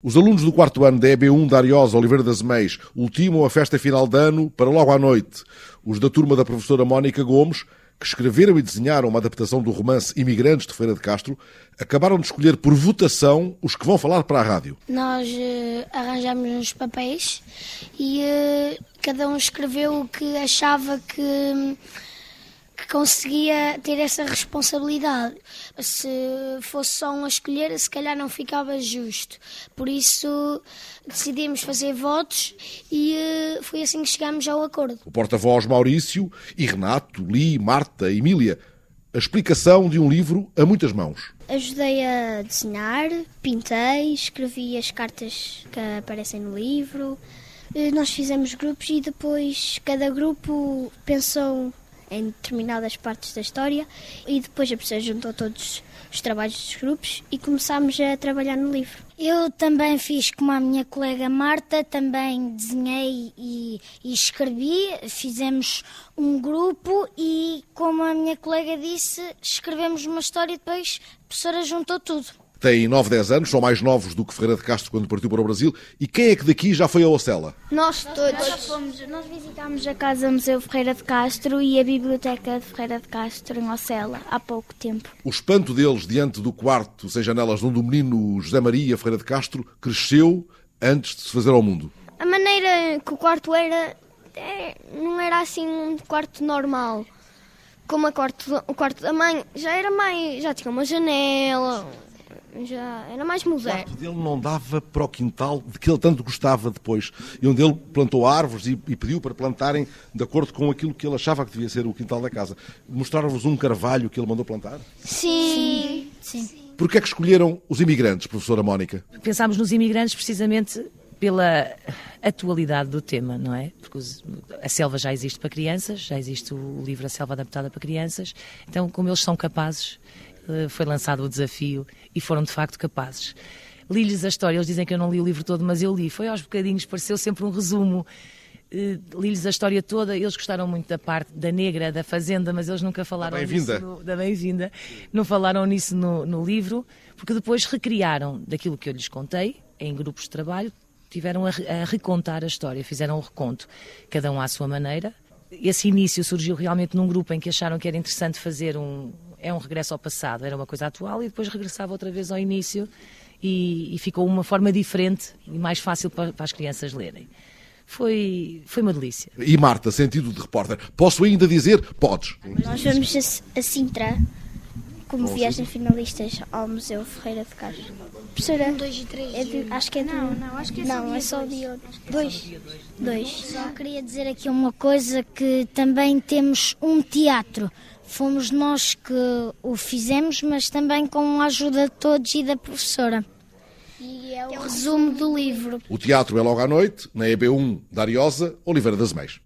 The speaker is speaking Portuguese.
Os alunos do quarto ano da EB1 da Ariosa Oliveira das Meis ultimam a festa final de ano para logo à noite. Os da turma da professora Mónica Gomes, que escreveram e desenharam uma adaptação do romance Imigrantes de Feira de Castro, acabaram de escolher por votação os que vão falar para a rádio. Nós uh, arranjamos uns papéis e uh, cada um escreveu o que achava que conseguia ter essa responsabilidade. Se fosse só um a escolher, se calhar não ficava justo. Por isso decidimos fazer votos e uh, foi assim que chegámos ao acordo. O porta-voz Maurício e Renato, Li, Marta, Emília. A explicação de um livro a muitas mãos. Ajudei a desenhar, pintei, escrevi as cartas que aparecem no livro. Eh, nós fizemos grupos e depois cada grupo pensou em determinadas partes da história e depois a pessoa juntou todos os trabalhos dos grupos e começámos a trabalhar no livro. Eu também fiz como a minha colega Marta, também desenhei e, e escrevi, fizemos um grupo e, como a minha colega disse, escrevemos uma história e depois a professora juntou tudo. Têm 9, 10 anos, são mais novos do que Ferreira de Castro quando partiu para o Brasil. E quem é que daqui já foi a Ocela? Nós todos. Nós, fomos, nós visitámos a Casa Museu Ferreira de Castro e a Biblioteca de Ferreira de Castro em Ocela há pouco tempo. O espanto deles diante do quarto sem janelas onde o menino José Maria Ferreira de Castro cresceu antes de se fazer ao mundo. A maneira que o quarto era é, não era assim um quarto normal. Como quarto, o quarto da mãe já era mais. já tinha uma janela, já era mais moderno. O quarto dele não dava para o quintal de que ele tanto gostava depois, e onde ele plantou árvores e, e pediu para plantarem de acordo com aquilo que ele achava que devia ser o quintal da casa. Mostraram-vos um carvalho que ele mandou plantar? Sim. Sim. Sim. Porquê é que escolheram os imigrantes, professora Mónica? Pensámos nos imigrantes precisamente pela atualidade do tema, não é? Porque a selva já existe para crianças, já existe o livro A Selva Adaptada para Crianças, então como eles são capazes foi lançado o desafio e foram de facto capazes. Li-lhes a história, eles dizem que eu não li o livro todo, mas eu li. Foi aos bocadinhos, pareceu sempre um resumo. Uh, li-lhes a história toda, eles gostaram muito da parte da negra, da fazenda, mas eles nunca falaram nisso no, da bem-vinda, não falaram nisso no, no livro, porque depois recriaram daquilo que eu lhes contei, em grupos de trabalho, tiveram a, a recontar a história, fizeram um reconto, cada um à sua maneira. Esse início surgiu realmente num grupo em que acharam que era interessante fazer um, é um regresso ao passado, era uma coisa atual e depois regressava outra vez ao início e, e ficou uma forma diferente e mais fácil para, para, as crianças lerem. Foi, foi uma delícia. E Marta, sentido de repórter, posso ainda dizer? Podes. Nós vamos a, a Sintra como Bom, viagem sim. finalistas ao Museu Ferreira de Castro. Professora, um, dois e três. É de, acho que é de, não, não, acho que é não, é só dia dois. Dois. Só queria dizer aqui uma coisa que também temos um teatro Fomos nós que o fizemos, mas também com a ajuda de todos e da professora. E é o resumo do livro. O teatro é logo à noite, na EB1 da Ariosa, Oliveira das Meias.